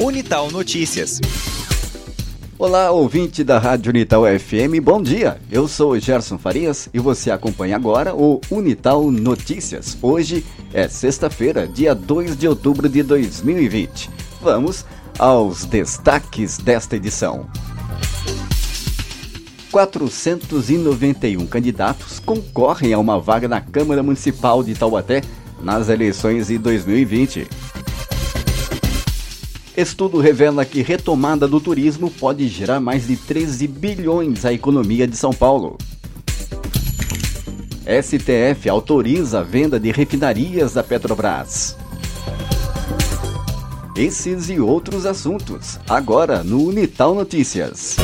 Unital Notícias. Olá, ouvinte da Rádio Unital FM, bom dia. Eu sou Gerson Farias e você acompanha agora o Unital Notícias. Hoje é sexta-feira, dia 2 de outubro de 2020. Vamos aos destaques desta edição. 491 candidatos concorrem a uma vaga na Câmara Municipal de Taubaté nas eleições de 2020. Estudo revela que retomada do turismo pode gerar mais de 13 bilhões à economia de São Paulo. STF autoriza a venda de refinarias da Petrobras. Esses e outros assuntos, agora no Unital Notícias.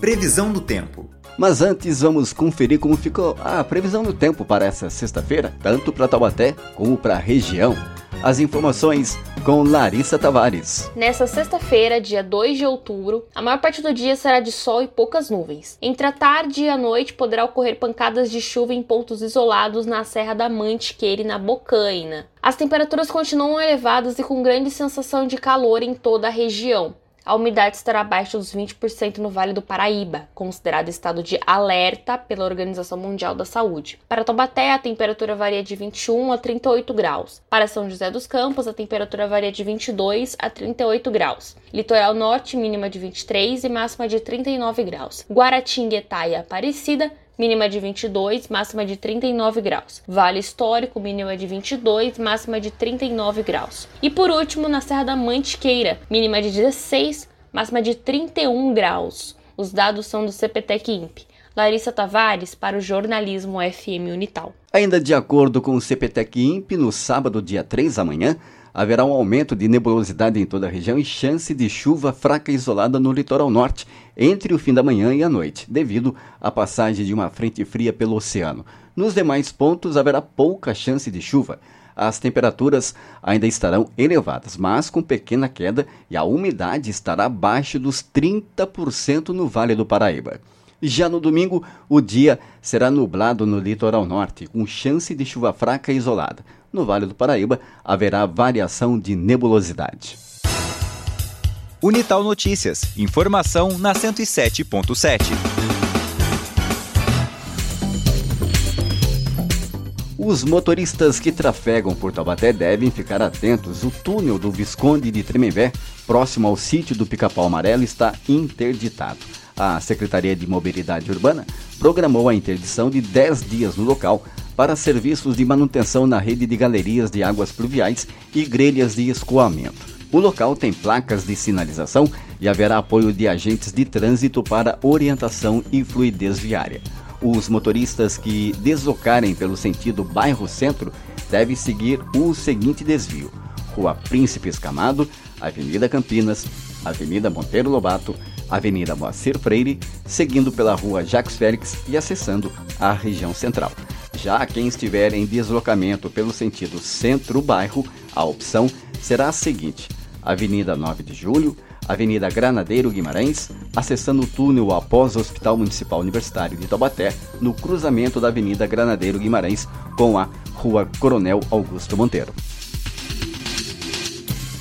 Previsão do tempo. Mas antes vamos conferir como ficou a previsão do tempo para essa sexta-feira, tanto para Taubaté como para a região. As informações com Larissa Tavares. Nessa sexta-feira, dia 2 de outubro, a maior parte do dia será de sol e poucas nuvens. Entre a tarde e a noite poderá ocorrer pancadas de chuva em pontos isolados na Serra da Mantiqueira e na Bocaina. As temperaturas continuam elevadas e com grande sensação de calor em toda a região a umidade estará abaixo dos 20% no Vale do Paraíba, considerado estado de alerta pela Organização Mundial da Saúde. Para Taubaté, a temperatura varia de 21 a 38 graus. Para São José dos Campos, a temperatura varia de 22 a 38 graus. Litoral Norte, mínima de 23 e máxima de 39 graus. Guaratinguetá e Aparecida, mínima de 22, máxima de 39 graus. Vale Histórico, mínima de 22, máxima de 39 graus. E por último, na Serra da Mantiqueira, mínima de 16, máxima de 31 graus. Os dados são do CPTEC INPE. Larissa Tavares para o jornalismo FM Unital. Ainda de acordo com o CPTEC INPE, no sábado, dia 3 amanhã, haverá um aumento de nebulosidade em toda a região e chance de chuva fraca isolada no litoral norte entre o fim da manhã e a noite, devido à passagem de uma frente fria pelo oceano. Nos demais pontos haverá pouca chance de chuva. As temperaturas ainda estarão elevadas, mas com pequena queda e a umidade estará abaixo dos 30% no Vale do Paraíba. Já no domingo, o dia será nublado no litoral norte, com chance de chuva fraca e isolada. No Vale do Paraíba, haverá variação de nebulosidade. Unital Notícias. Informação na 107.7. Os motoristas que trafegam por Taubaté devem ficar atentos. O túnel do Visconde de Tremembé, próximo ao sítio do Pica-Pau Amarelo, está interditado. A Secretaria de Mobilidade Urbana programou a interdição de 10 dias no local para serviços de manutenção na rede de galerias de águas pluviais e grelhas de escoamento. O local tem placas de sinalização e haverá apoio de agentes de trânsito para orientação e fluidez viária. Os motoristas que deslocarem pelo sentido bairro-centro devem seguir o seguinte desvio: Rua Príncipe Escamado, Avenida Campinas, Avenida Monteiro Lobato, Avenida Moacir Freire, seguindo pela Rua Jacques Félix e acessando a região central. Já quem estiver em deslocamento pelo sentido centro-bairro, a opção será a seguinte: Avenida 9 de Julho, Avenida Granadeiro Guimarães, acessando o túnel após o Hospital Municipal Universitário de Taubaté, no cruzamento da Avenida Granadeiro Guimarães com a Rua Coronel Augusto Monteiro.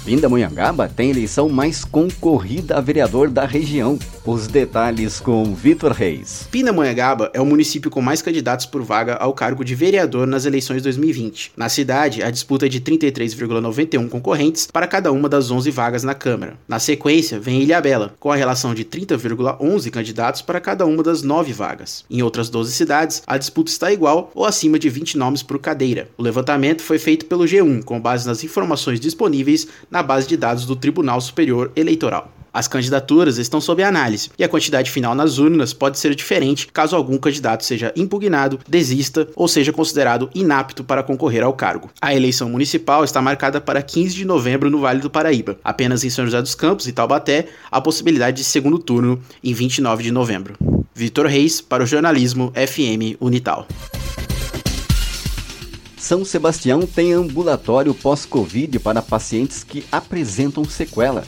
Pindamonhangaba tem eleição mais concorrida a vereador da região. Os detalhes com Vitor Reis. Pindamonhangaba é o município com mais candidatos por vaga ao cargo de vereador nas eleições 2020. Na cidade, a disputa é de 33,91 concorrentes para cada uma das 11 vagas na Câmara. Na sequência, vem Ilhabela, com a relação de 30,11 candidatos para cada uma das 9 vagas. Em outras 12 cidades, a disputa está igual ou acima de 20 nomes por cadeira. O levantamento foi feito pelo G1, com base nas informações disponíveis na base de dados do Tribunal Superior Eleitoral. As candidaturas estão sob análise e a quantidade final nas urnas pode ser diferente caso algum candidato seja impugnado, desista ou seja considerado inapto para concorrer ao cargo. A eleição municipal está marcada para 15 de novembro no Vale do Paraíba. Apenas em São José dos Campos e Taubaté a possibilidade de segundo turno em 29 de novembro. Vitor Reis para o jornalismo FM Unital. São Sebastião tem ambulatório pós-Covid para pacientes que apresentam sequela.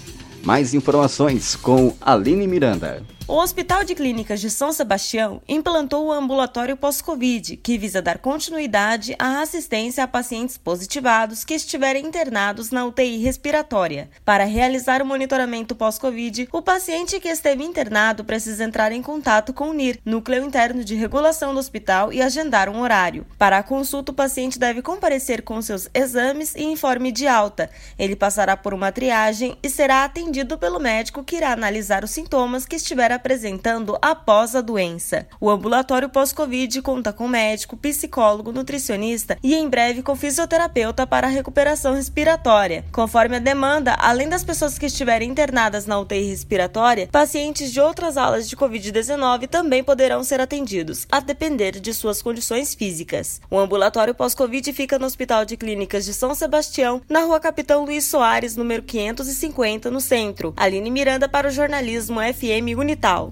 Mais informações com Aline Miranda. O Hospital de Clínicas de São Sebastião implantou o ambulatório pós-Covid, que visa dar continuidade à assistência a pacientes positivados que estiverem internados na UTI respiratória. Para realizar o monitoramento pós-Covid, o paciente que esteve internado precisa entrar em contato com o NIR, Núcleo Interno de Regulação do hospital, e agendar um horário. Para a consulta, o paciente deve comparecer com seus exames e informe de alta. Ele passará por uma triagem e será atendido pelo médico que irá analisar os sintomas que estiver apresentando após a doença. O ambulatório pós-Covid conta com médico, psicólogo, nutricionista e em breve com fisioterapeuta para a recuperação respiratória. Conforme a demanda, além das pessoas que estiverem internadas na UTI respiratória, pacientes de outras alas de Covid-19 também poderão ser atendidos, a depender de suas condições físicas. O ambulatório pós-Covid fica no Hospital de Clínicas de São Sebastião, na rua Capitão Luiz Soares, número 550, no centro. Aline Miranda para o jornalismo FM Unital.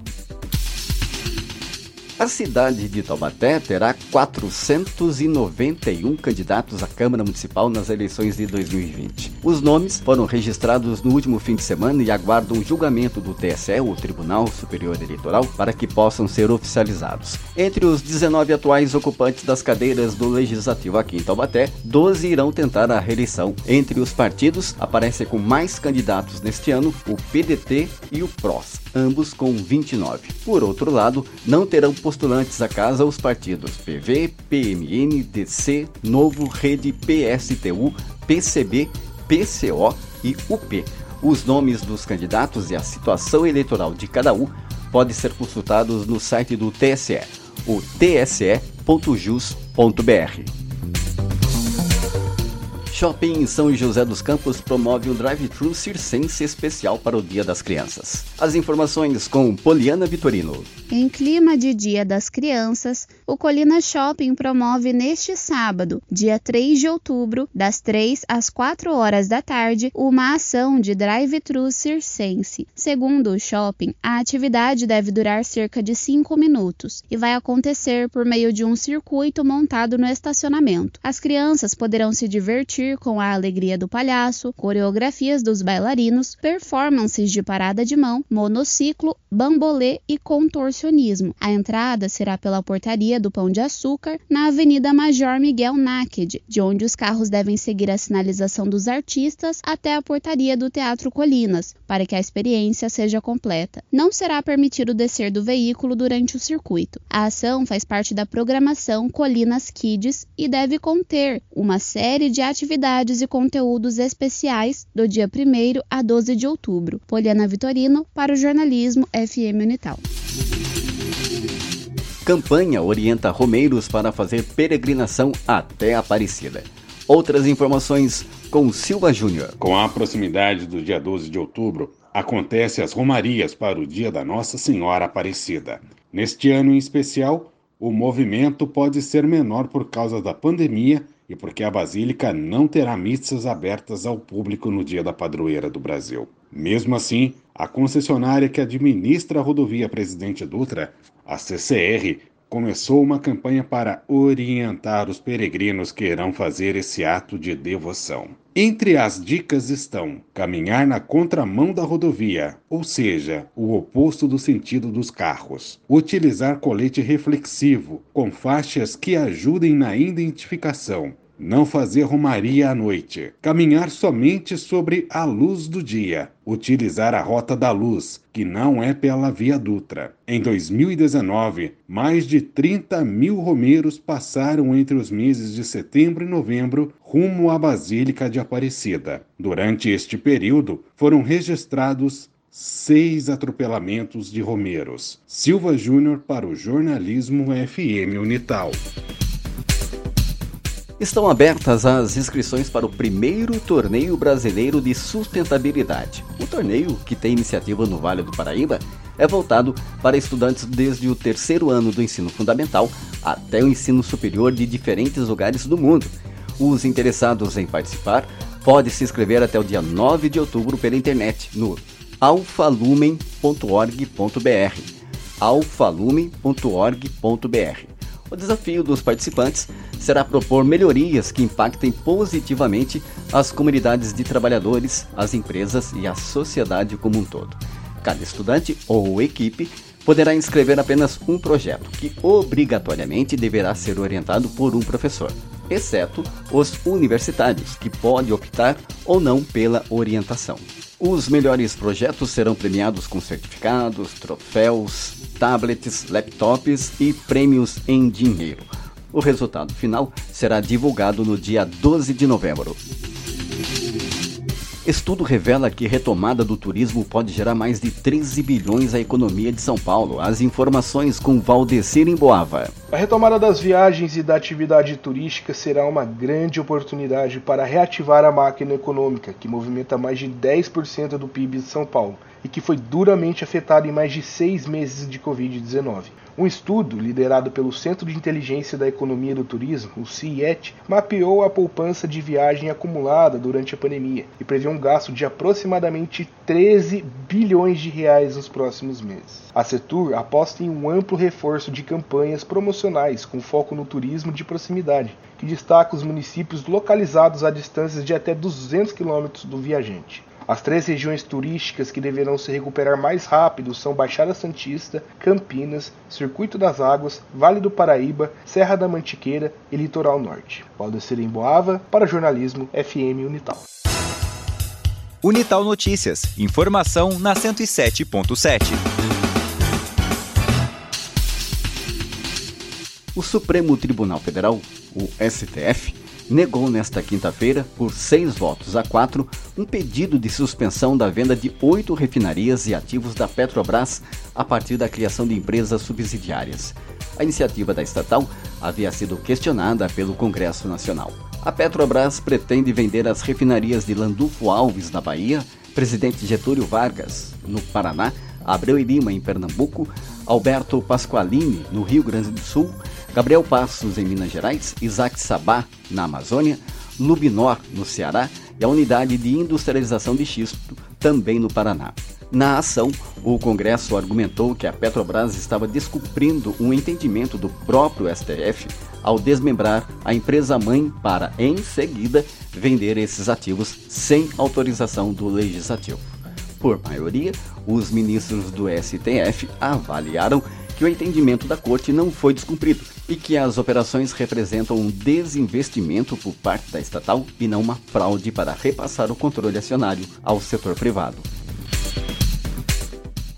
A cidade de Taubaté terá 491 candidatos à Câmara Municipal nas eleições de 2020. Os nomes foram registrados no último fim de semana e aguardam o julgamento do TSE, o Tribunal Superior Eleitoral, para que possam ser oficializados. Entre os 19 atuais ocupantes das cadeiras do Legislativo aqui em Taubaté, 12 irão tentar a reeleição. Entre os partidos, aparecem com mais candidatos neste ano o PDT e o PROS, ambos com 29. Por outro lado, não terão postulantes à casa os partidos PV, PMN, DC, Novo, Rede, PSTU, PCB, PCO e UP. Os nomes dos candidatos e a situação eleitoral de cada um podem ser consultados no site do TSE, o tse.jus.br. Shopping em São José dos Campos promove um drive-thru circense especial para o Dia das Crianças. As informações com Poliana Vitorino. Em clima de Dia das Crianças, o Colina Shopping promove neste sábado, dia 3 de outubro, das 3 às 4 horas da tarde, uma ação de drive-thru circense. Segundo o shopping, a atividade deve durar cerca de 5 minutos e vai acontecer por meio de um circuito montado no estacionamento. As crianças poderão se divertir com a alegria do palhaço, coreografias dos bailarinos, performances de parada de mão, monociclo, bambolê e contorcionismo. A entrada será pela portaria do Pão de Açúcar, na Avenida Major Miguel Náqued, de onde os carros devem seguir a sinalização dos artistas até a portaria do Teatro Colinas, para que a experiência seja completa. Não será permitido descer do veículo durante o circuito. A ação faz parte da programação Colinas Kids e deve conter uma série de atividades atividades e conteúdos especiais do dia 1 a 12 de outubro. Poliana Vitorino para o jornalismo FM Unital. Campanha orienta romeiros para fazer peregrinação até Aparecida. Outras informações com Silva Júnior. Com a proximidade do dia 12 de outubro, acontece as romarias para o dia da Nossa Senhora Aparecida. Neste ano em especial, o movimento pode ser menor por causa da pandemia e porque a Basílica não terá missas abertas ao público no dia da padroeira do Brasil. Mesmo assim, a concessionária que administra a rodovia Presidente Dutra, a CCR, começou uma campanha para orientar os peregrinos que irão fazer esse ato de devoção. Entre as dicas estão caminhar na contramão da rodovia, ou seja, o oposto do sentido dos carros, utilizar colete reflexivo com faixas que ajudem na identificação, não fazer romaria à noite, caminhar somente sobre a luz do dia, utilizar a rota da luz, que não é pela Via Dutra. Em 2019, mais de 30 mil romeiros passaram entre os meses de setembro e novembro rumo à Basílica de Aparecida. Durante este período, foram registrados seis atropelamentos de romeiros. Silva Júnior para o jornalismo FM Unital. Estão abertas as inscrições para o primeiro torneio brasileiro de sustentabilidade. O torneio, que tem iniciativa no Vale do Paraíba, é voltado para estudantes desde o terceiro ano do ensino fundamental até o ensino superior de diferentes lugares do mundo. Os interessados em participar podem se inscrever até o dia 9 de outubro pela internet no alfalumen.org.br alfalumen.org.br O desafio dos participantes será propor melhorias que impactem positivamente as comunidades de trabalhadores, as empresas e a sociedade como um todo. Cada estudante ou equipe poderá inscrever apenas um projeto, que obrigatoriamente deverá ser orientado por um professor, exceto os universitários, que podem optar ou não pela orientação. Os melhores projetos serão premiados com certificados, troféus, tablets, laptops e prêmios em dinheiro. O resultado final será divulgado no dia 12 de novembro. Estudo revela que retomada do turismo pode gerar mais de 13 bilhões à economia de São Paulo. As informações com Valdecir em Boava. A retomada das viagens e da atividade turística será uma grande oportunidade para reativar a máquina econômica, que movimenta mais de 10% do PIB de São Paulo e que foi duramente afetado em mais de seis meses de Covid-19. Um estudo liderado pelo Centro de Inteligência da Economia do Turismo, o CIET, mapeou a poupança de viagem acumulada durante a pandemia e prevê um gasto de aproximadamente 13 bilhões de reais nos próximos meses. A Setur aposta em um amplo reforço de campanhas promocionais com foco no turismo de proximidade, que destaca os municípios localizados a distâncias de até 200 quilômetros do viajante. As três regiões turísticas que deverão se recuperar mais rápido são Baixada Santista, Campinas, Circuito das Águas, Vale do Paraíba, Serra da Mantiqueira e Litoral Norte. Valdecir em Boava, para jornalismo FM Unital. Unital Notícias. Informação na 107.7. O Supremo Tribunal Federal, o STF, negou nesta quinta-feira, por seis votos a quatro, um pedido de suspensão da venda de oito refinarias e ativos da Petrobras a partir da criação de empresas subsidiárias. A iniciativa da estatal havia sido questionada pelo Congresso Nacional. A Petrobras pretende vender as refinarias de Landulfo Alves, na Bahia, Presidente Getúlio Vargas, no Paraná, Abreu e Lima, em Pernambuco, Alberto Pasqualini, no Rio Grande do Sul, Gabriel Passos, em Minas Gerais, Isaac Sabá, na Amazônia, Lubinor, no Ceará, e a unidade de industrialização de xisto, também no Paraná. Na ação, o Congresso argumentou que a Petrobras estava descumprindo um entendimento do próprio STF ao desmembrar a empresa-mãe para, em seguida, vender esses ativos sem autorização do Legislativo. Por maioria, os ministros do STF avaliaram que o entendimento da corte não foi descumprido e que as operações representam um desinvestimento por parte da estatal e não uma fraude para repassar o controle acionário ao setor privado.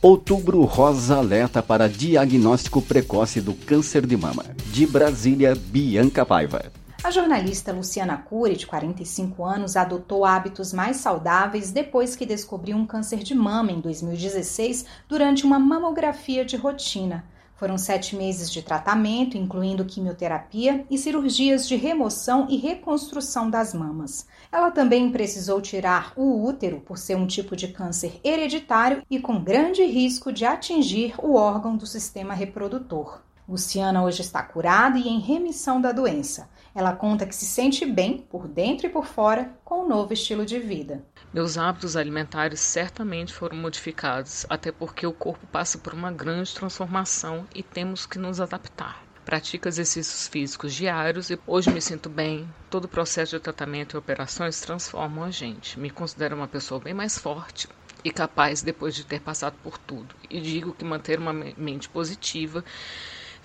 Outubro Rosa alerta para diagnóstico precoce do câncer de mama. De Brasília, Bianca Paiva. A jornalista Luciana Cury, de 45 anos, adotou hábitos mais saudáveis depois que descobriu um câncer de mama em 2016 durante uma mamografia de rotina. Foram sete meses de tratamento, incluindo quimioterapia e cirurgias de remoção e reconstrução das mamas. Ela também precisou tirar o útero por ser um tipo de câncer hereditário e com grande risco de atingir o órgão do sistema reprodutor. Luciana hoje está curada e em remissão da doença. Ela conta que se sente bem por dentro e por fora com o um novo estilo de vida. Meus hábitos alimentares certamente foram modificados, até porque o corpo passa por uma grande transformação e temos que nos adaptar. Pratico exercícios físicos diários e hoje me sinto bem. Todo o processo de tratamento e operações transformam a gente. Me considero uma pessoa bem mais forte e capaz depois de ter passado por tudo. E digo que manter uma mente positiva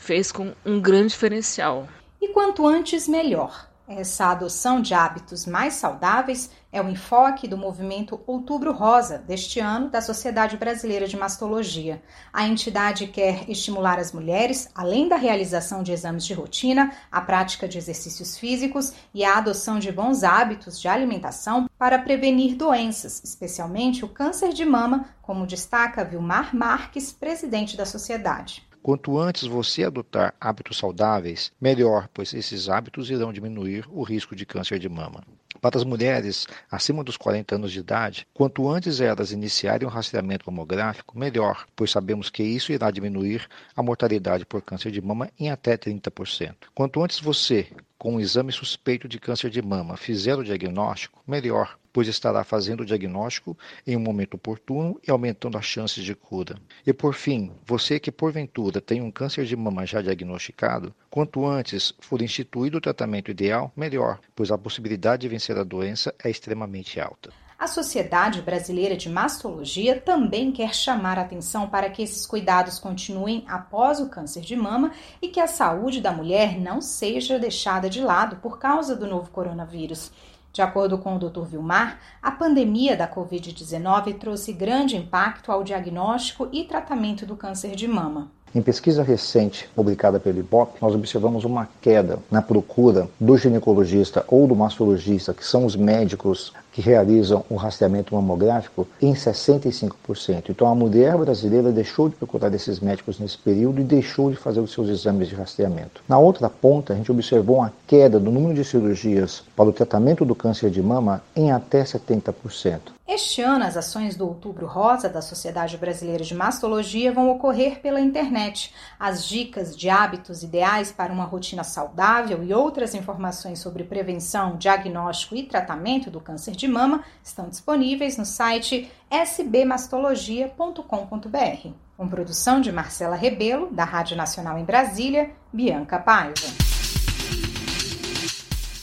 fez com um grande diferencial. E quanto antes, melhor. Essa adoção de hábitos mais saudáveis é o enfoque do movimento Outubro Rosa deste ano da Sociedade Brasileira de Mastologia. A entidade quer estimular as mulheres, além da realização de exames de rotina, a prática de exercícios físicos e a adoção de bons hábitos de alimentação para prevenir doenças, especialmente o câncer de mama, como destaca Vilmar Marques, presidente da sociedade. Quanto antes você adotar hábitos saudáveis, melhor, pois esses hábitos irão diminuir o risco de câncer de mama. Para as mulheres acima dos 40 anos de idade, quanto antes elas iniciarem o rastreamento mamográfico, melhor, pois sabemos que isso irá diminuir a mortalidade por câncer de mama em até 30%. Quanto antes você com um exame suspeito de câncer de mama fizer o diagnóstico, melhor, pois estará fazendo o diagnóstico em um momento oportuno e aumentando as chances de cura. E por fim, você que porventura tem um câncer de mama já diagnosticado, quanto antes for instituído o tratamento ideal, melhor, pois a possibilidade de vencer a doença é extremamente alta. A Sociedade Brasileira de Mastologia também quer chamar atenção para que esses cuidados continuem após o câncer de mama e que a saúde da mulher não seja deixada de lado por causa do novo coronavírus. De acordo com o Dr. Vilmar, a pandemia da Covid-19 trouxe grande impacto ao diagnóstico e tratamento do câncer de mama. Em pesquisa recente publicada pelo IBOP, nós observamos uma queda na procura do ginecologista ou do mastologista, que são os médicos que realizam o rastreamento mamográfico em 65%. Então a mulher brasileira deixou de procurar esses médicos nesse período e deixou de fazer os seus exames de rastreamento. Na outra ponta, a gente observou uma queda do número de cirurgias para o tratamento do câncer de mama em até 70%. Este ano, as ações do Outubro Rosa da Sociedade Brasileira de Mastologia vão ocorrer pela internet. As dicas de hábitos ideais para uma rotina saudável e outras informações sobre prevenção, diagnóstico e tratamento do câncer de mama estão disponíveis no site sbmastologia.com.br. Com produção de Marcela Rebelo, da Rádio Nacional em Brasília, Bianca Paiva.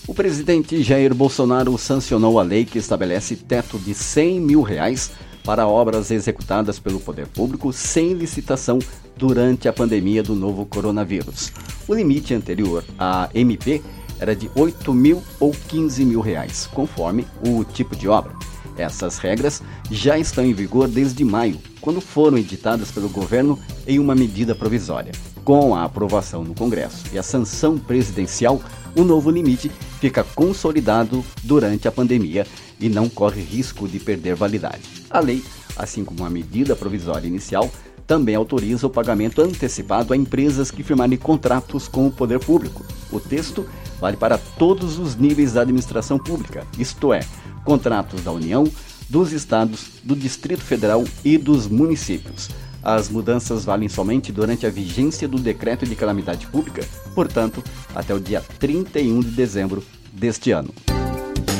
O presidente Jair Bolsonaro sancionou a lei que estabelece teto de 100 mil reais para obras executadas pelo poder público sem licitação durante a pandemia do novo coronavírus. O limite anterior à MP era de 8 mil ou 15 mil reais, conforme o tipo de obra. Essas regras já estão em vigor desde maio, quando foram editadas pelo governo em uma medida provisória. Com a aprovação no Congresso e a sanção presidencial, o novo limite fica consolidado durante a pandemia e não corre risco de perder validade. A lei, assim como a medida provisória inicial, também autoriza o pagamento antecipado a empresas que firmarem contratos com o poder público. O texto vale para todos os níveis da administração pública, isto é, contratos da União, dos estados, do Distrito Federal e dos municípios. As mudanças valem somente durante a vigência do decreto de calamidade pública, portanto, até o dia 31 de dezembro deste ano.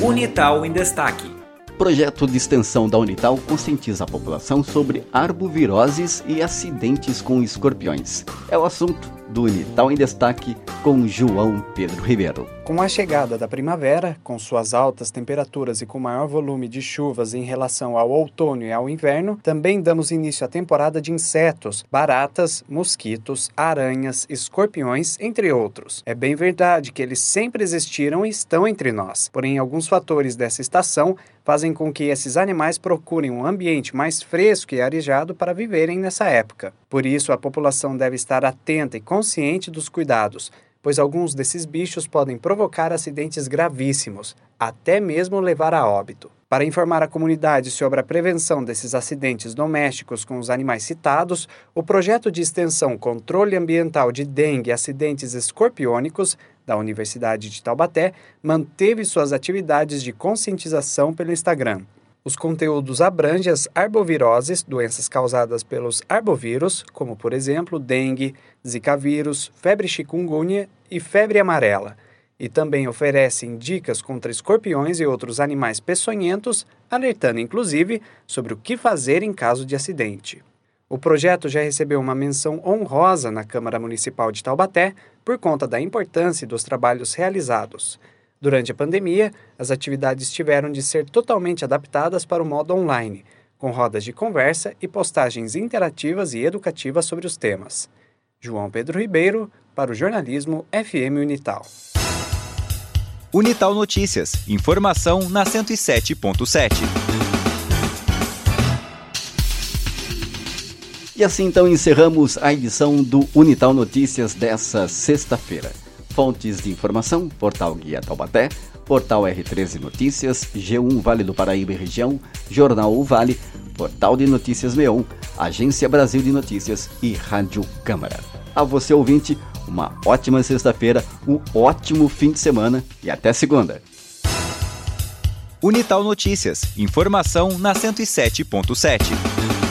Unital em Destaque. Projeto de extensão da Unital conscientiza a população sobre arboviroses e acidentes com escorpiões. É o assunto do Unital em Destaque com João Pedro Ribeiro. Com a chegada da primavera, com suas altas temperaturas e com maior volume de chuvas em relação ao outono e ao inverno, também damos início à temporada de insetos, baratas, mosquitos, aranhas, escorpiões, entre outros. É bem verdade que eles sempre existiram e estão entre nós, porém alguns fatores dessa estação fazem com que esses animais procurem um ambiente mais fresco e arejado para viverem nessa época. Por isso, a população deve estar atenta e consciente dos cuidados, pois alguns desses bichos podem provocar acidentes gravíssimos, até mesmo levar a óbito. Para informar a comunidade sobre a prevenção desses acidentes domésticos com os animais citados, o projeto de extensão Controle Ambiental de Dengue e Acidentes Escorpiônicos da Universidade de Taubaté manteve suas atividades de conscientização pelo Instagram. Os conteúdos abrangem as arboviroses, doenças causadas pelos arbovírus, como por exemplo dengue, zika vírus, febre chikungunya e febre amarela, e também oferecem dicas contra escorpiões e outros animais peçonhentos, alertando inclusive sobre o que fazer em caso de acidente. O projeto já recebeu uma menção honrosa na Câmara Municipal de Taubaté por conta da importância dos trabalhos realizados. Durante a pandemia, as atividades tiveram de ser totalmente adaptadas para o modo online, com rodas de conversa e postagens interativas e educativas sobre os temas. João Pedro Ribeiro, para o jornalismo FM Unital. Unital Notícias. Informação na 107.7. E assim então encerramos a edição do Unital Notícias dessa sexta-feira. Fontes de informação: Portal Guia Taubaté, Portal R13 Notícias, G1 Vale do Paraíba e Região, Jornal O Vale, Portal de Notícias Leão, Agência Brasil de Notícias e Rádio Câmara. A você ouvinte, uma ótima sexta-feira, um ótimo fim de semana e até segunda. Unital Notícias, informação na 107.7.